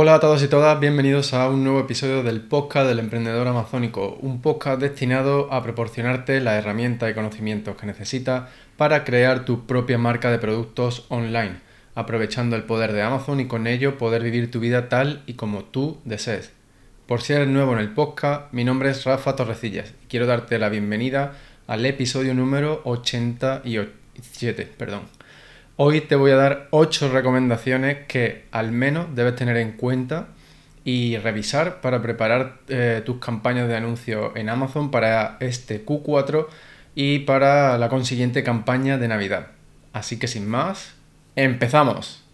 Hola a todos y todas, bienvenidos a un nuevo episodio del podcast del emprendedor amazónico, un podcast destinado a proporcionarte las herramientas y conocimientos que necesitas para crear tu propia marca de productos online, aprovechando el poder de Amazon y con ello poder vivir tu vida tal y como tú desees. Por si eres nuevo en el podcast, mi nombre es Rafa Torrecillas y quiero darte la bienvenida al episodio número 87, perdón. Hoy te voy a dar 8 recomendaciones que al menos debes tener en cuenta y revisar para preparar eh, tus campañas de anuncios en Amazon para este Q4 y para la consiguiente campaña de Navidad. Así que sin más, empezamos.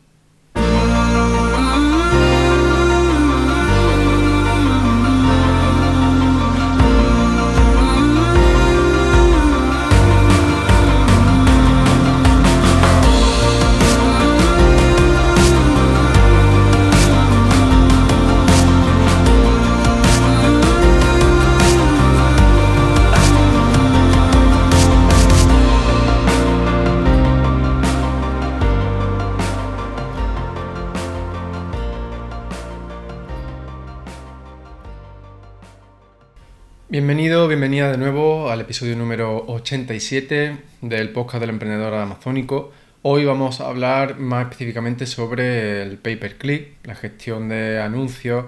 Bienvenido, bienvenida de nuevo al episodio número 87 del podcast del emprendedor amazónico. Hoy vamos a hablar más específicamente sobre el pay per click, la gestión de anuncios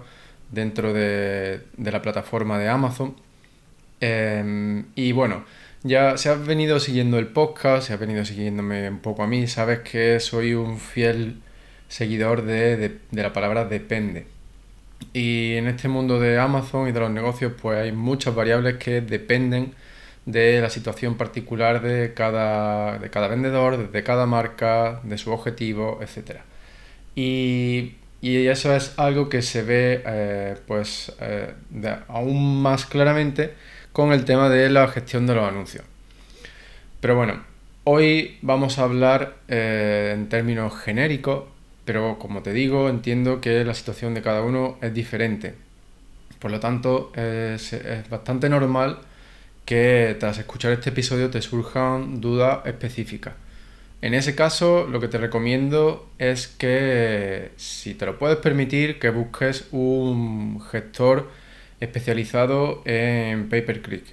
dentro de, la plataforma de Amazon. Em, y bueno, ya se has venido siguiendo el podcast, se has venido siguiéndome un poco a mí, sabes que soy un fiel seguidor de la palabra depende. Y en este mundo de Amazon y de los negocios, pues hay muchas variables que dependen de la situación particular de cada, de cada vendedor, de cada marca, de su objetivo, etc. Y, y eso es algo que se ve eh, pues, eh, aún más claramente con el tema de la gestión de los anuncios. Pero bueno, hoy vamos a hablar eh, en términos genéricos pero como te digo, entiendo que la situación de cada uno es diferente. Por lo tanto, es, bastante normal que tras escuchar este episodio te surjan dudas específicas. En ese caso, lo que te recomiendo es que, si te lo puedes permitir, que busques un gestor especializado en pay-per-click.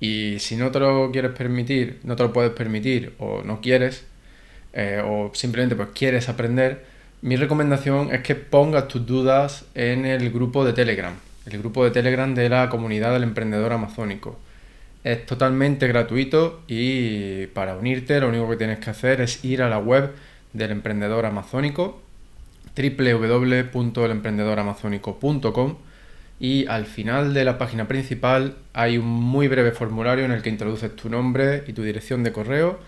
Y si no te lo quieres permitir, no te lo puedes permitir o no quieres, eh, o simplemente pues quieres aprender, mi recomendación es que pongas tus dudas en el grupo de Telegram, el grupo de Telegram de la comunidad del emprendedor amazónico. Es totalmente gratuito y para unirte lo único que tienes que hacer es ir a la web del emprendedor amazónico www.elemprendedoramazónico.com y al final de la página principal hay un muy breve formulario en el que introduces tu nombre y tu dirección de correo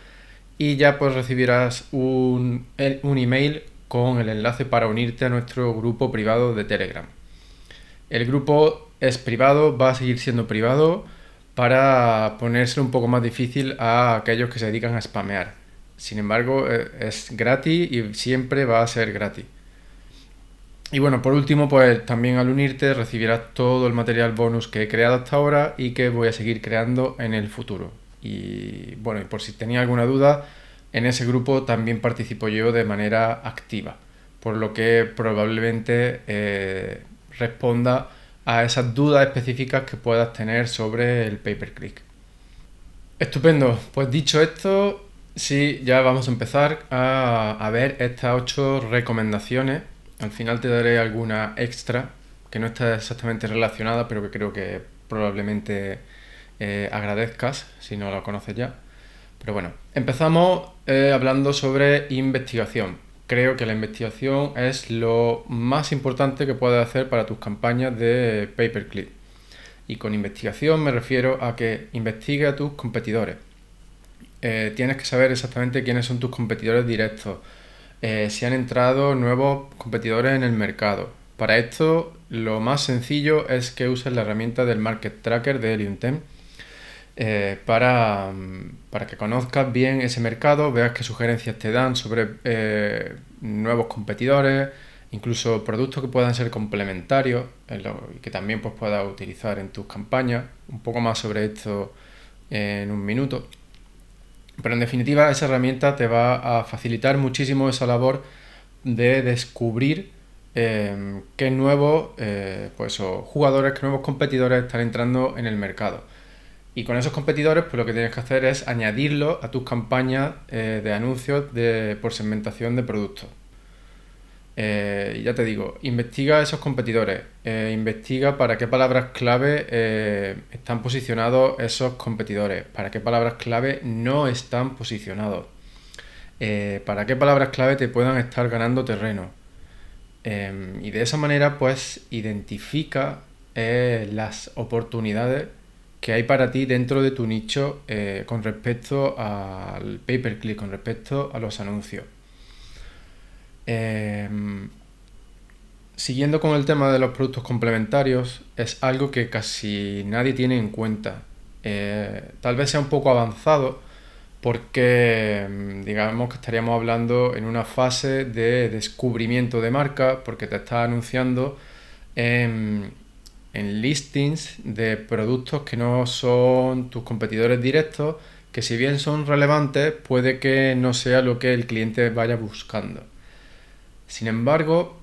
y ya pues recibirás un, un email con el enlace para unirte a nuestro grupo privado de Telegram. El grupo es privado, va a seguir siendo privado para ponerse un poco más difícil a aquellos que se dedican a spamear. Sin embargo, e, es gratis y siempre va a ser gratis. Y bueno, por último, pues también al unirte recibirás todo el material bonus que he creado hasta ahora y que voy a seguir creando en el futuro. Y bueno, y por si tenía alguna duda, en ese grupo también participo yo de manera activa, por lo que probablemente eh, responda a esas dudas específicas que puedas tener sobre el pay-per-click. Estupendo, pues dicho esto, sí, ya vamos a empezar a, ver estas ocho recomendaciones. Al final te daré alguna extra que no está exactamente relacionada, pero que creo que probablemente eh, agradezcas si no la conoces ya. Pero bueno, empezamos eh, hablando sobre investigación. Creo que la investigación es lo más importante que puedes hacer para tus campañas de pay-per-click. Y con investigación me refiero a que investigue a tus competidores. Eh, tienes que saber exactamente quiénes son tus competidores directos, eh, si han entrado nuevos competidores en el mercado. Para esto, lo más sencillo es que uses la herramienta del Market Tracker de Helium eh, para, para, que conozcas bien ese mercado, veas qué sugerencias te dan sobre eh, nuevos competidores, incluso productos que puedan ser complementarios y que también pues, puedas utilizar en tus campañas. Un poco más sobre esto en un minuto. Pero en definitiva, esa herramienta te va a facilitar muchísimo esa labor de descubrir em, qué nuevos eh, pues, jugadores, qué nuevos competidores están entrando en el mercado. Y con esos competidores, pues lo que tienes que hacer es añadirlo a tus campañas eh, de anuncios de, por segmentación de productos. Eh, ya te digo, investiga esos competidores, eh, investiga para qué palabras clave están posicionados esos competidores, para qué palabras clave no están posicionados, para qué palabras clave te puedan estar ganando terreno. y de esa manera, pues identifica las oportunidades que hay para ti dentro de tu nicho eh, con respecto al pay-per-click, con respecto a los anuncios. Em, siguiendo con el tema de los productos complementarios, es algo que casi nadie tiene en cuenta. Eh, tal vez sea un poco avanzado porque em, digamos que estaríamos hablando en una fase de descubrimiento de marca porque te está anunciando en en listings de productos que no son tus competidores directos, que si bien son relevantes, puede que no sea lo que el cliente vaya buscando. Sin embargo,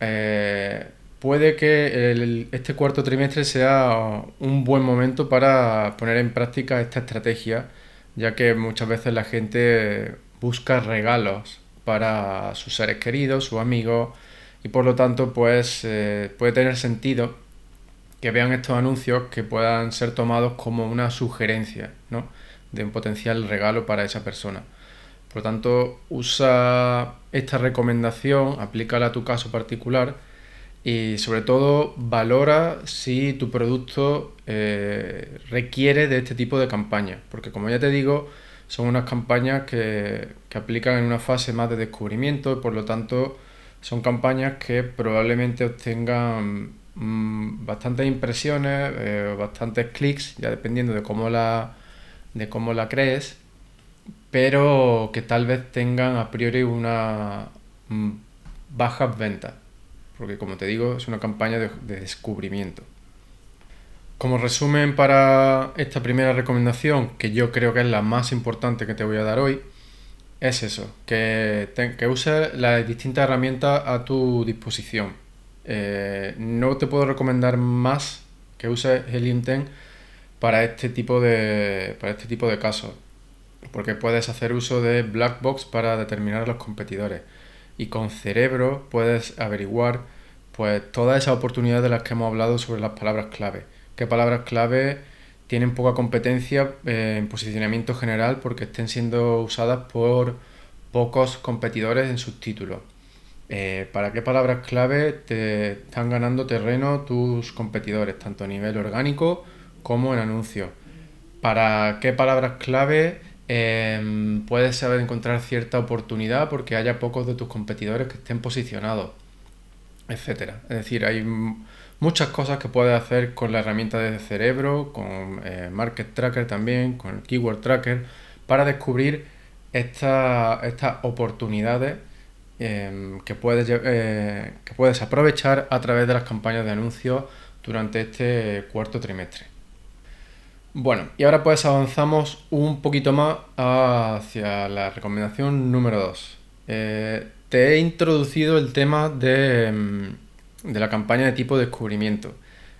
eh, puede que este cuarto trimestre sea un buen momento para poner en práctica esta estrategia, ya que muchas veces la gente busca regalos para sus seres queridos, sus amigos, y por lo tanto pues eh, puede tener sentido que vean estos anuncios que puedan ser tomados como una sugerencia ¿no? de un potencial regalo para esa persona. Por lo tanto, usa esta recomendación, aplícala a tu caso particular y sobre todo valora si tu producto eh, requiere de este tipo de campañas. Porque como ya te digo, son unas campañas que, que aplican en una fase más de descubrimiento y por lo tanto son campañas que probablemente obtengan Mm, bastantes impresiones, eh, bastantes clics, ya dependiendo de cómo la, de cómo la crees, pero que tal vez tengan a priori una mm, bajas ventas, porque como te digo, es una campaña de, descubrimiento. Como resumen para esta primera recomendación, que yo creo que es la más importante que te voy a dar hoy, es eso, que, que uses las distintas herramientas a tu disposición eh, no te puedo recomendar más que uses Helium 10 para este tipo de, para este tipo de casos, porque puedes hacer uso de Black Box para determinar a los competidores y con Cerebro puedes averiguar pues todas esas oportunidades de las que hemos hablado sobre las palabras clave. ¿Qué palabras clave tienen poca competencia eh, en posicionamiento general porque estén siendo usadas por pocos competidores en sus títulos? Eh, ¿Para qué palabras clave te están ganando terreno tus competidores, tanto a nivel orgánico como en anuncios? ¿Para qué palabras clave em, puedes saber encontrar cierta oportunidad porque haya pocos de tus competidores que estén posicionados? Etcétera. Es decir, hay muchas cosas que puedes hacer con la herramienta de cerebro, con eh, Market Tracker también, con el Keyword Tracker, para descubrir estas oportunidades Em, que, puedes, eh, que puedes aprovechar a través de las campañas de anuncios durante este cuarto trimestre. Bueno, y ahora pues avanzamos un poquito más hacia la recomendación número 2. Eh, te he introducido el tema de, em, de, la campaña de tipo descubrimiento.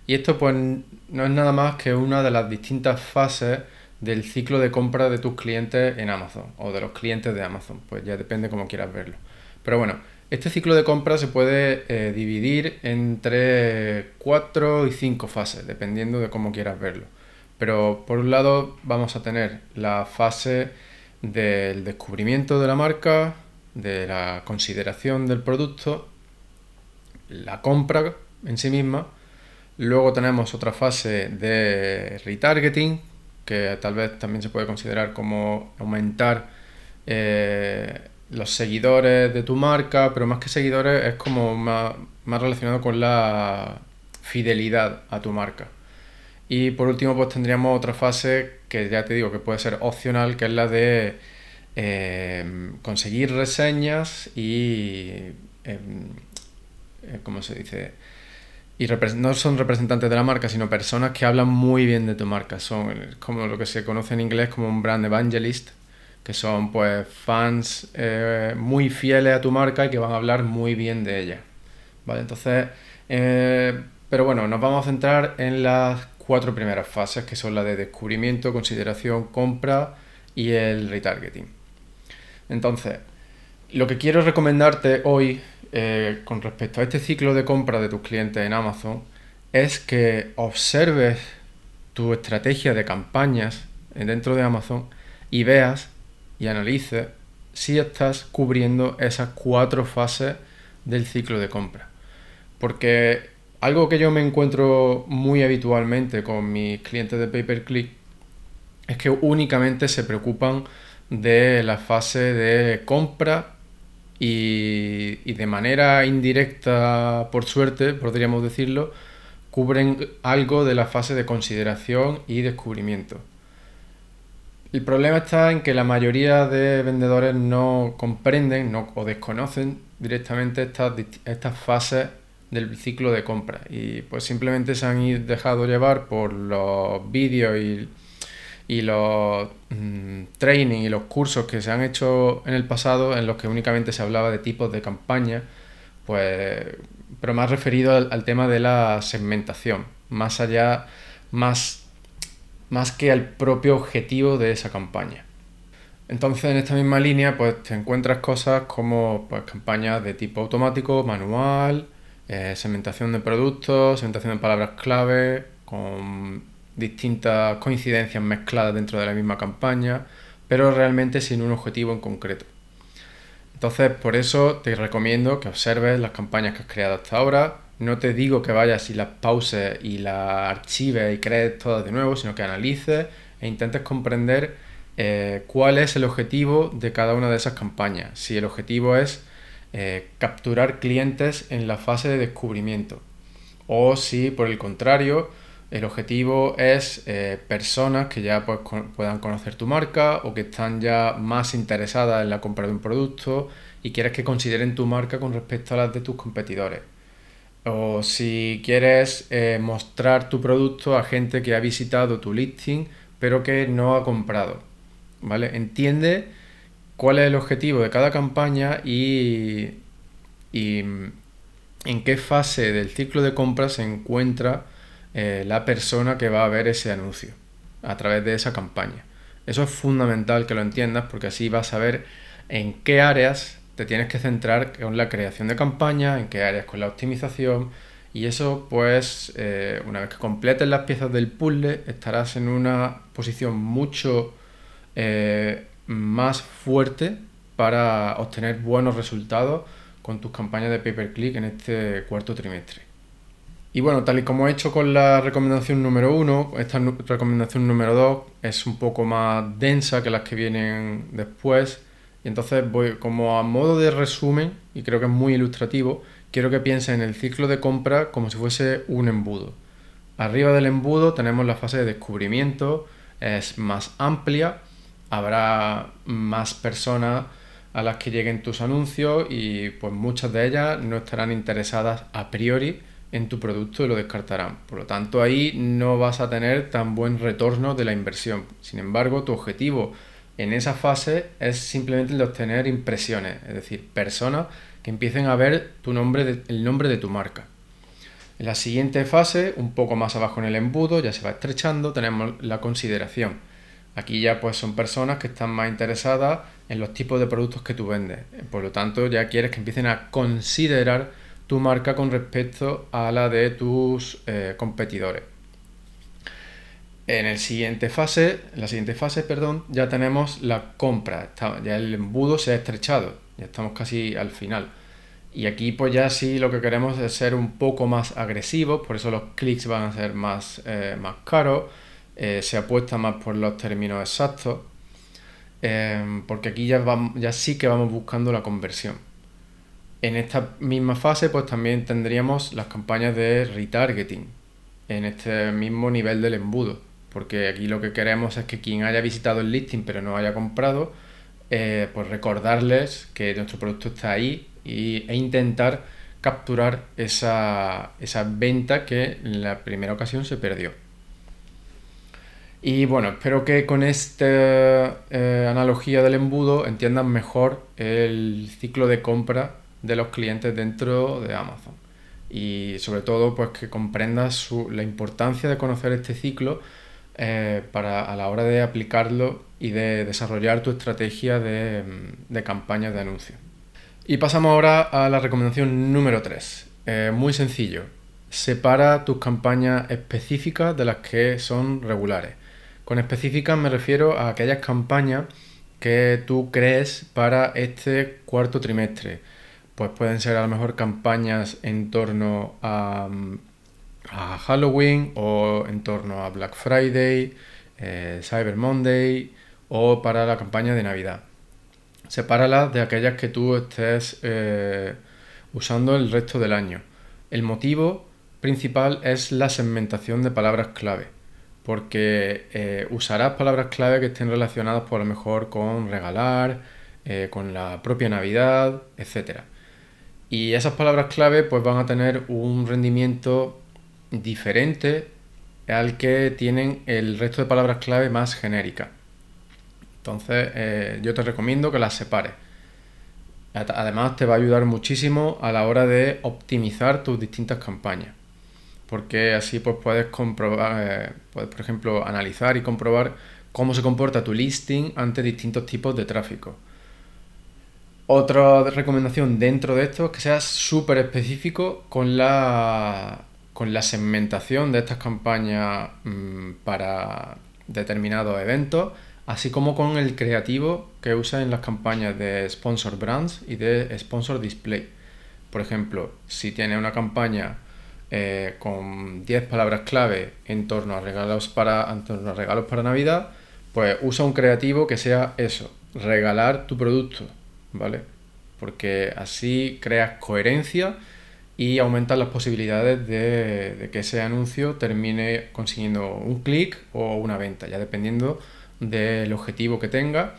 Y esto pues no es nada más que una de las distintas fases del ciclo de compra de tus clientes en Amazon o de los clientes de Amazon. Pues ya depende cómo quieras verlo. Pero bueno, este ciclo de compra se puede eh, dividir entre 4 y 5 fases, dependiendo de cómo quieras verlo. Pero por un lado vamos a tener la fase del descubrimiento de la marca, de la consideración del producto, la compra en sí misma. Luego tenemos otra fase de retargeting, que tal vez también se puede considerar como aumentar eh, los seguidores de tu marca, pero más que seguidores es como más, relacionado con la fidelidad a tu marca. Y por último, pues tendríamos otra fase que ya te digo que puede ser opcional, que es la de eh, conseguir reseñas y. Em, eh, ¿Cómo se dice? Y no son representantes de la marca, sino personas que hablan muy bien de tu marca. Son como lo que se conoce en inglés como un brand evangelist, que son pues fans eh, muy fieles a tu marca y que van a hablar muy bien de ella. ¿vale? Entonces, eh, pero bueno, nos vamos a centrar en las cuatro primeras fases, que son la de descubrimiento, consideración, compra y el retargeting. Entonces, lo que quiero recomendarte hoy eh, con respecto a este ciclo de compra de tus clientes en Amazon es que observes tu estrategia de campañas dentro de Amazon y veas y analices si estás cubriendo esas cuatro fases del ciclo de compra. Porque algo que yo me encuentro muy habitualmente con mis clientes de pay per click es que únicamente se preocupan de la fase de compra y, de manera indirecta, por suerte, podríamos decirlo, cubren algo de la fase de consideración y descubrimiento. El problema está en que la mayoría de vendedores no comprenden o desconocen directamente estas, estas fases del ciclo de compra. Y pues simplemente se han dejado llevar por los vídeos y, los mm, training y los cursos que se han hecho en el pasado en los que únicamente se hablaba de tipos de campaña pues pero más referido al, tema de la segmentación. Más allá más más que al propio objetivo de esa campaña entonces en esta misma línea pues te encuentras cosas como pues, campañas de tipo automático manual eh, segmentación de productos, segmentación de palabras clave, con distintas coincidencias mezcladas dentro de la misma campaña, pero realmente sin un objetivo en concreto. Entonces, por eso te recomiendo que observes las campañas que has creado hasta ahora. No te digo que vayas y las pauses y las archives y crees todas de nuevo, sino que analices e intentes comprender eh, cuál es el objetivo de cada una de esas campañas. Si el objetivo es eh, capturar clientes en la fase de descubrimiento. O si por el contrario el objetivo es eh, personas que ya pues, puedan conocer tu marca o que están ya más interesadas en la compra de un producto y quieres que consideren tu marca con respecto a las de tus competidores. O si quieres eh, mostrar tu producto a gente que ha visitado tu listing pero que no ha comprado. ¿Vale? Entiende cuál es el objetivo de cada campaña y, en qué fase del ciclo de compra se encuentra eh, la persona que va a ver ese anuncio a través de esa campaña. Eso es fundamental que lo entiendas porque así vas a ver en qué áreas te tienes que centrar con la creación de campaña, en qué áreas con la optimización y eso pues eh, una vez que completes las piezas del puzzle estarás en una posición mucho eh, más fuerte para obtener buenos resultados con tus campañas de pay per click en este cuarto trimestre. Y bueno, tal y como he hecho con la recomendación número uno, esta recomendación número dos es un poco más densa que las que vienen después. Y entonces voy como a modo de resumen, y creo que es muy ilustrativo, quiero que pienses en el ciclo de compra como si fuese un embudo. Arriba del embudo tenemos la fase de descubrimiento, es más amplia habrá más personas a las que lleguen tus anuncios y pues muchas de ellas no estarán interesadas a priori en tu producto y lo descartarán. Por lo tanto, ahí no vas a tener tan buen retorno de la inversión. Sin embargo, tu objetivo en esa fase es simplemente el de obtener impresiones, es decir, personas que empiecen a ver tu nombre el nombre de tu marca. En la siguiente fase, un poco más abajo en el embudo, ya se va estrechando, tenemos la consideración Aquí ya pues son personas que están más interesadas en los tipos de productos que tú vendes. Por lo tanto, ya quieres que empiecen a considerar tu marca con respecto a la de tus eh, competidores. En la siguiente fase, perdón, ya tenemos la compra. ya el embudo se ha estrechado. Ya estamos casi al final. Y aquí pues ya sí lo que queremos es ser un poco más agresivos, por eso los clics van a ser más, eh, más caros eh, se apuesta más por los términos exactos, eh, porque aquí ya sí que vamos buscando la conversión. En esta misma fase, pues también tendríamos las campañas de retargeting, en este mismo nivel del embudo, porque aquí lo que queremos es que quien haya visitado el listing pero no haya comprado, eh, pues recordarles que nuestro producto está ahí e intentar capturar esa, esa venta que en la primera ocasión se perdió. Y bueno, espero que con esta eh, analogía del embudo entiendan mejor el ciclo de compra de los clientes dentro de Amazon. y sobre todo pues que comprendas la importancia de conocer este ciclo eh, para a la hora de aplicarlo y de desarrollar tu estrategia de, de campañas de anuncios. Y pasamos ahora a la recomendación número 3. Eh, muy sencillo. Separa tus campañas específicas de las que son regulares. Con específicas me refiero a aquellas campañas que tú crees para este cuarto trimestre. Pues pueden ser a lo mejor campañas en torno a, Halloween o en torno a Black Friday, eh, Cyber Monday o para la campaña de Navidad. Sepáralas de aquellas que tú estés eh, usando el resto del año. El motivo principal es la segmentación de palabras clave, porque eh, usarás palabras clave que estén relacionadas por lo mejor con regalar, con la propia Navidad, etc. Y esas palabras clave pues van a tener un rendimiento diferente al que tienen el resto de palabras clave más genéricas. Entonces eh, yo te recomiendo que las separes. Además te va a ayudar muchísimo a la hora de optimizar tus distintas campañas. Porque así pues puedes comprobar, eh, puedes por ejemplo analizar y comprobar cómo se comporta tu listing ante distintos tipos de tráfico. Otra recomendación dentro de esto es que seas súper específico con la, con la segmentación de estas campañas mm, para determinados eventos así como con el creativo que usa en las campañas de Sponsor Brands y de Sponsor Display. Por ejemplo, si tiene una campaña eh, con 10 palabras clave en torno, a regalos para, torno a regalos para Navidad, pues usa un creativo que sea eso, regalar tu producto, ¿vale? Porque así creas coherencia y aumentas las posibilidades de, que ese anuncio termine consiguiendo un clic o una venta, ya dependiendo del objetivo que tenga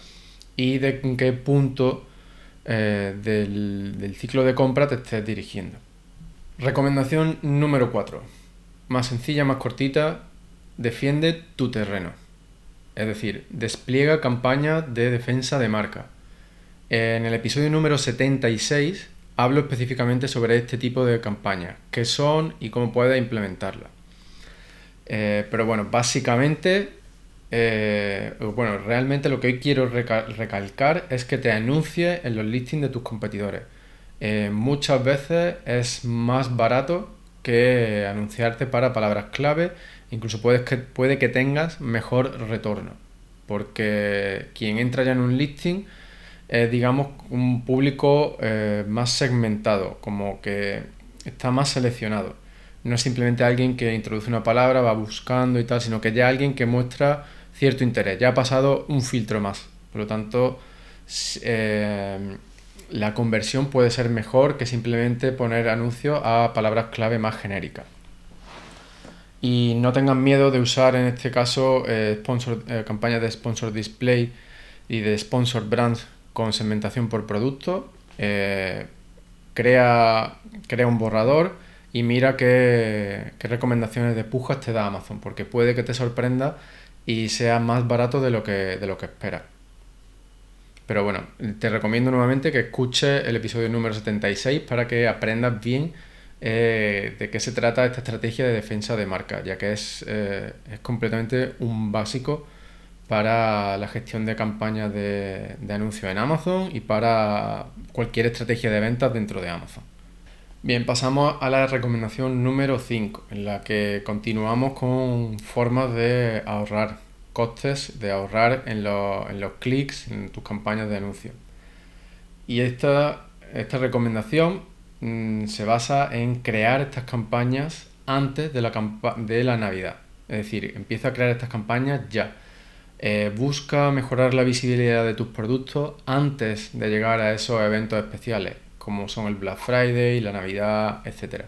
y de en qué punto eh, del, ciclo de compra te estés dirigiendo. Recomendación número 4. Más sencilla, más cortita, defiende tu terreno. Es decir, despliega campañas de defensa de marca. En el episodio número 76 hablo específicamente sobre este tipo de campañas, qué son y cómo puedes implementarlas. Eh, pero bueno, básicamente eh, bueno, realmente lo que hoy quiero recalcar es que te anuncie en los listings de tus competidores. Eh, muchas veces es más barato que anunciarte para palabras clave, incluso puedes que, puede que tengas mejor retorno, porque quien entra ya en un listing es, digamos, un público eh, más segmentado, como que está más seleccionado. No es simplemente alguien que introduce una palabra, va buscando y tal, sino que ya alguien que muestra cierto interés. Ya ha pasado un filtro más. Por lo tanto, eh, la conversión puede ser mejor que simplemente poner anuncios a palabras clave más genéricas. Y no tengan miedo de usar en este caso eh, eh, campañas de sponsor display y de sponsor brands con segmentación por producto. crea, crea un borrador y mira qué, qué recomendaciones de pujas te da Amazon, porque puede que te sorprenda y sea más barato de lo que, de lo que esperas. Pero bueno, te recomiendo nuevamente que escuches el episodio número 76 para que aprendas bien eh, de qué se trata esta estrategia de defensa de marca, ya que es, eh, es completamente un básico para la gestión de campañas de, de anuncios en Amazon y para cualquier estrategia de ventas dentro de Amazon. Bien, pasamos a la recomendación número 5, en la que continuamos con formas de ahorrar costes, de ahorrar en, los clics, en tus campañas de anuncio. Y esta, esta recomendación mm, se basa en crear estas campañas antes de la, de la Navidad. Es decir, empieza a crear estas campañas ya. Eh, busca mejorar la visibilidad de tus productos antes de llegar a esos eventos especiales como son el Black Friday, la Navidad, etc.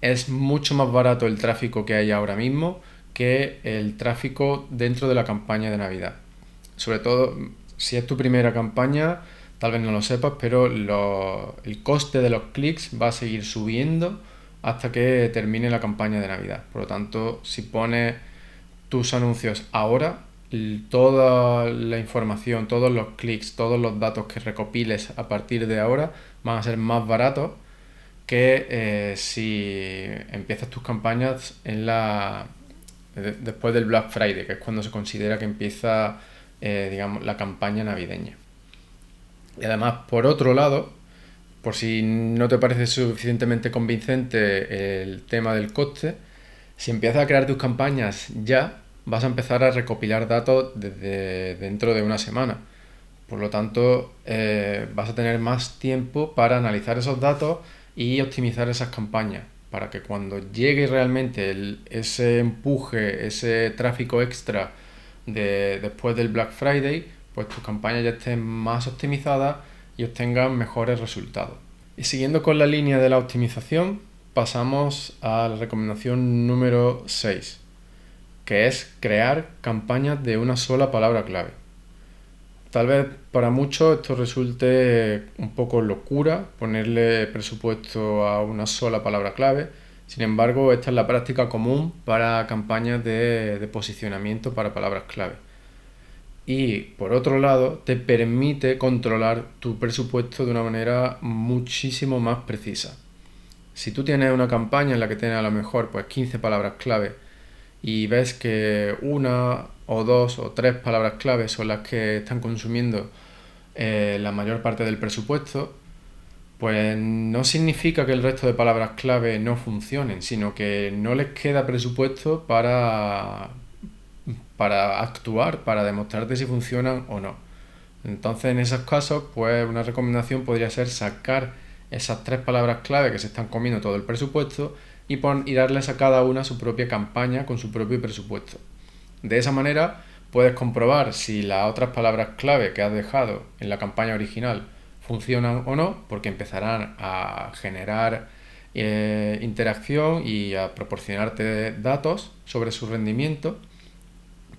Es mucho más barato el tráfico que hay ahora mismo que el tráfico dentro de la campaña de Navidad. Sobre todo, si es tu primera campaña, tal vez no lo sepas, pero el coste de los clics va a seguir subiendo hasta que termine la campaña de Navidad. Por lo tanto, si pones tus anuncios ahora, toda la información, todos los clics, todos los datos que recopiles a partir de ahora van a ser más baratos que eh, si empiezas tus campañas en la después del Black Friday, que es cuando se considera que empieza eh, digamos, la campaña navideña. Y además, por otro lado, por si no te parece suficientemente convincente el tema del coste, si empiezas a crear tus campañas ya, vas a empezar a recopilar datos desde dentro de una semana. Por lo tanto, eh, vas a tener más tiempo para analizar esos datos y optimizar esas campañas para que cuando llegue realmente ese empuje, ese tráfico extra de, después del Black Friday, pues tus campañas ya estén más optimizadas y obtengan mejores resultados. Y siguiendo con la línea de la optimización, pasamos a la recomendación número 6, que es crear campañas de una sola palabra clave. Tal vez para muchos esto resulte un poco locura ponerle presupuesto a una sola palabra clave. Sin embargo, esta es la práctica común para campañas de, posicionamiento para palabras clave. Y por otro lado, te permite controlar tu presupuesto de una manera muchísimo más precisa. Si tú tienes una campaña en la que tienes a lo mejor pues 15 palabras clave y ves que una o dos o tres palabras clave son las que están consumiendo eh, la mayor parte del presupuesto, pues no significa que el resto de palabras clave no funcionen, sino que no les queda presupuesto para, para actuar, para demostrarte si funcionan o no. Entonces, en esos casos, pues una recomendación podría ser sacar esas tres palabras clave que se están comiendo todo el presupuesto y, y darles a cada una su propia campaña con su propio presupuesto. De esa manera puedes comprobar si las otras palabras clave que has dejado en la campaña original funcionan o no, porque empezarán a generar eh, interacción y a proporcionarte datos sobre su rendimiento.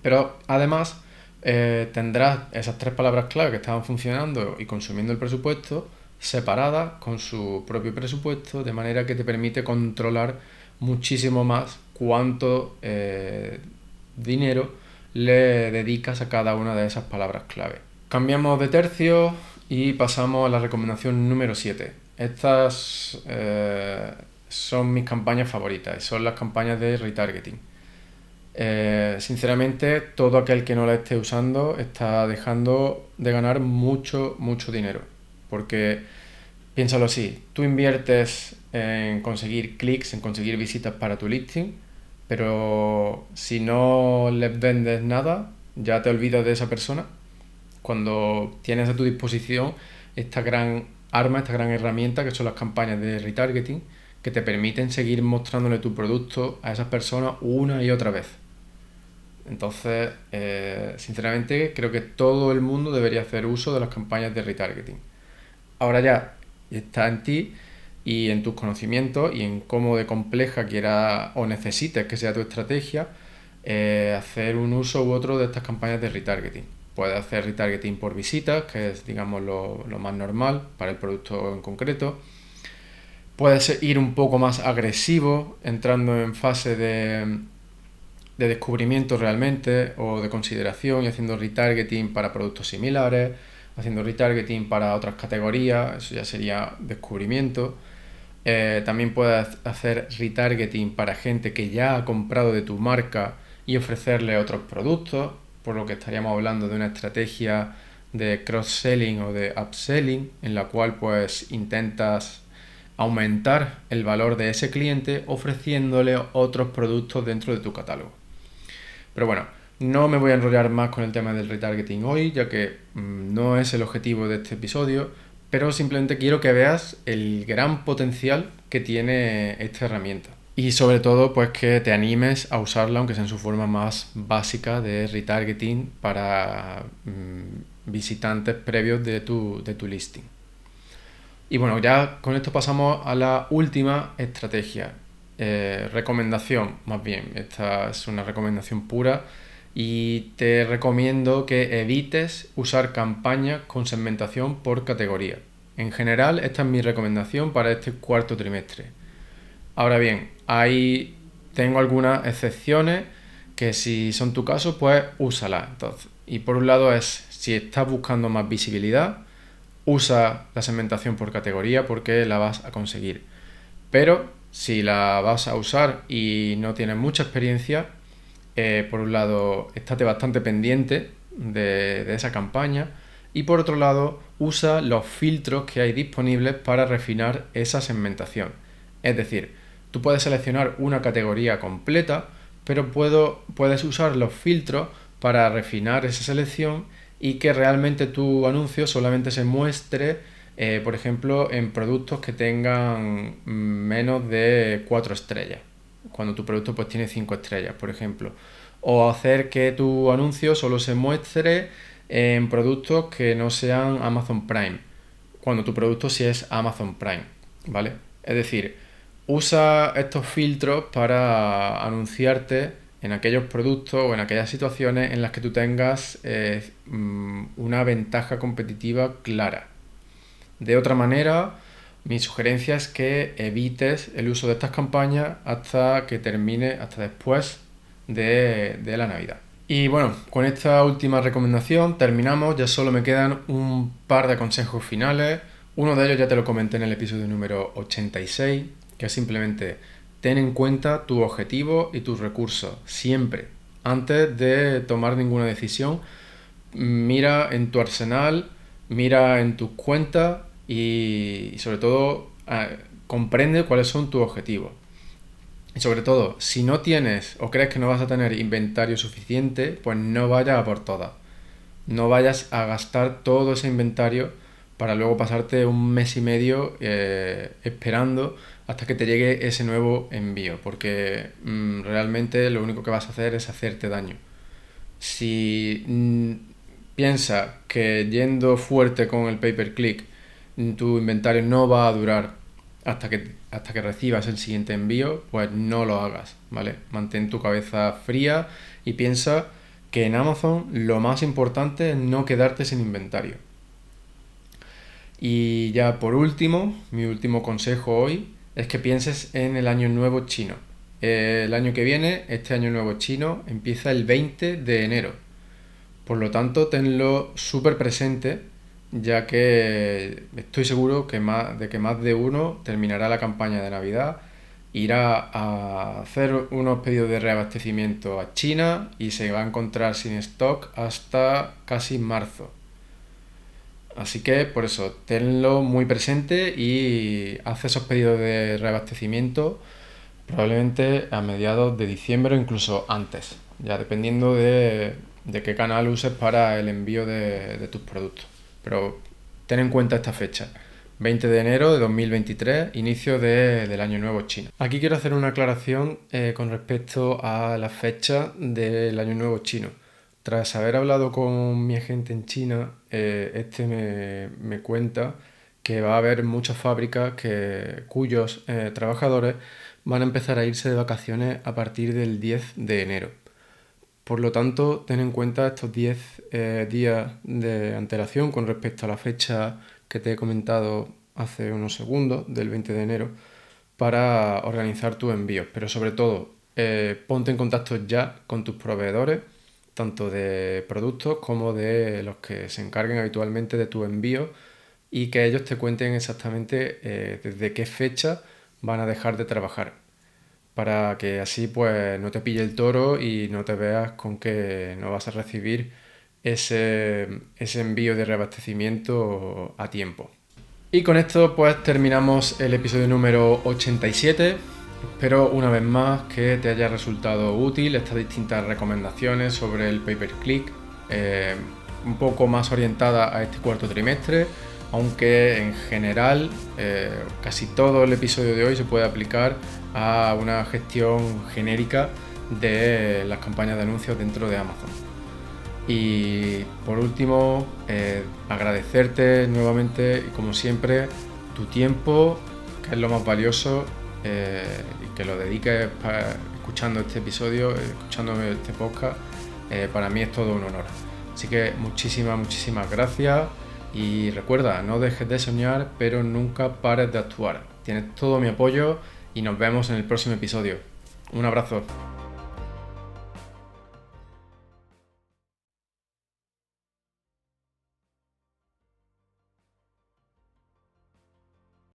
Pero además eh, tendrás esas tres palabras clave que estaban funcionando y consumiendo el presupuesto separadas con su propio presupuesto, de manera que te permite controlar muchísimo más cuánto eh, dinero le dedicas a cada una de esas palabras clave. Cambiamos de tercio y pasamos a la recomendación número 7. Estas eh, son mis campañas favoritas, son las campañas de retargeting. Eh, sinceramente, todo aquel que no la esté usando está dejando de ganar mucho, mucho dinero. Porque piénsalo así, tú inviertes en conseguir clics, en conseguir visitas para tu listing, pero si no les vendes nada, ya te olvidas de esa persona. Cuando tienes a tu disposición esta gran arma, esta gran herramienta que son las campañas de retargeting, que te permiten seguir mostrándole tu producto a esas personas una y otra vez. Entonces, eh, sinceramente, creo que todo el mundo debería hacer uso de las campañas de retargeting. Ahora ya está en ti y en tus conocimientos y en cómo de compleja quieras o necesites que sea tu estrategia, eh, hacer un uso u otro de estas campañas de retargeting. Puedes hacer retargeting por visitas, que es digamos lo, más normal para el producto en concreto. Puedes ir un poco más agresivo, entrando en fase de descubrimiento realmente o de consideración y haciendo retargeting para productos similares, haciendo retargeting para otras categorías, eso ya sería descubrimiento. Eh, también puedes hacer retargeting para gente que ya ha comprado de tu marca y ofrecerle otros productos, por lo que estaríamos hablando de una estrategia de cross-selling o de upselling, en la cual pues intentas aumentar el valor de ese cliente ofreciéndole otros productos dentro de tu catálogo. Pero bueno, no me voy a enrollar más con el tema del retargeting hoy, ya que mm, no es el objetivo de este episodio pero simplemente quiero que veas el gran potencial que tiene esta herramienta. Y sobre todo, pues que te animes a usarla, aunque sea en su forma más básica de retargeting para mm, visitantes previos de tu, de tu listing. Y bueno, ya con esto pasamos a la última estrategia. Eh, recomendación, más bien. Esta es una recomendación pura y te recomiendo que evites usar campañas con segmentación por categoría. En general, esta es mi recomendación para este cuarto trimestre. Ahora bien, ahí tengo algunas excepciones que si son tu caso, pues úsala. Entonces, y por un lado es, si estás buscando más visibilidad, usa la segmentación por categoría porque la vas a conseguir. Pero si la vas a usar y no tienes mucha experiencia, eh, por un lado, estate bastante pendiente de, esa campaña y por otro lado, usa los filtros que hay disponibles para refinar esa segmentación. Es decir, tú puedes seleccionar una categoría completa, pero puedo, puedes usar los filtros para refinar esa selección y que realmente tu anuncio solamente se muestre, eh, por ejemplo, en productos que tengan menos de 4 estrellas, cuando tu producto pues tiene 5 estrellas, por ejemplo. O hacer que tu anuncio solo se muestre en productos que no sean Amazon Prime, cuando tu producto sí es Amazon Prime, ¿vale? Es decir, usa estos filtros para anunciarte en aquellos productos o en aquellas situaciones en las que tú tengas eh, mm, una ventaja competitiva clara. De otra manera, mi sugerencia es que evites el uso de estas campañas hasta que termine, hasta después de, de la Navidad. Y bueno, con esta última recomendación terminamos, ya solo me quedan un par de consejos finales. Uno de ellos ya te lo comenté en el episodio número 86, que es simplemente ten en cuenta tu objetivo y tus recursos siempre. Antes de tomar ninguna decisión, mira en tu arsenal, mira en tus cuentas y, sobre todo ah, comprende cuáles son tus objetivos. Y sobre todo, si no tienes o crees que no vas a tener inventario suficiente, pues no vayas a por todas. No vayas a gastar todo ese inventario para luego pasarte un mes y medio eh, esperando hasta que te llegue ese nuevo envío, porque mm, realmente lo único que vas a hacer es hacerte daño. Si mm, piensas que yendo fuerte con el pay per click mm, tu inventario no va a durar hasta que, hasta que recibas el siguiente envío, pues no lo hagas, ¿vale? Mantén tu cabeza fría y piensa que en Amazon lo más importante es no quedarte sin inventario y ya por último, mi último consejo hoy es que pienses en el año nuevo chino. El año que viene, este año nuevo chino, empieza el 20 de enero. Por lo tanto, tenlo súper presente, ya que estoy seguro que más, de que más de uno terminará la campaña de Navidad, irá a hacer unos pedidos de reabastecimiento a China y se va a encontrar sin stock hasta casi marzo. Así que por eso, tenlo muy presente y haz esos pedidos de reabastecimiento probablemente a mediados de diciembre o incluso antes, ya dependiendo de, qué canal uses para el envío de, tus productos. Pero ten en cuenta esta fecha. 20 de enero de 2023, inicio del Año Nuevo Chino. Aquí quiero hacer una aclaración eh, con respecto a la fecha del Año Nuevo Chino. Tras haber hablado con mi agente en China, eh, este me, cuenta que va a haber muchas fábricas que, cuyos eh, trabajadores van a empezar a irse de vacaciones a partir del 10 de enero. Por lo tanto, ten en cuenta estos 10 eh, días de antelación con respecto a la fecha que te he comentado hace unos segundos, del 20 de enero, para organizar tus envíos. Pero sobre todo, ponte en contacto ya con tus proveedores tanto de productos como de los que se encarguen habitualmente de tu envío y que ellos te cuenten exactamente eh, desde qué fecha van a dejar de trabajar para que así pues no te pille el toro y no te veas con que no vas a recibir ese, ese envío de reabastecimiento a tiempo. Y con esto pues terminamos el episodio número 87. Espero una vez más que te haya resultado útil estas distintas recomendaciones sobre el pay per click, eh, un poco más orientada a este cuarto trimestre, aunque en general eh, casi todo el episodio de hoy se puede aplicar a una gestión genérica de las campañas de anuncios dentro de Amazon. Y por último, eh, agradecerte nuevamente y como siempre tu tiempo, que es lo más valioso eh, y que lo dediques escuchando este episodio, escuchando este podcast, para mí es todo un honor. Así que muchísimas, muchísimas gracias y recuerda, no dejes de soñar, pero nunca pares de actuar. Tienes todo mi apoyo y nos vemos en el próximo episodio. Un abrazo.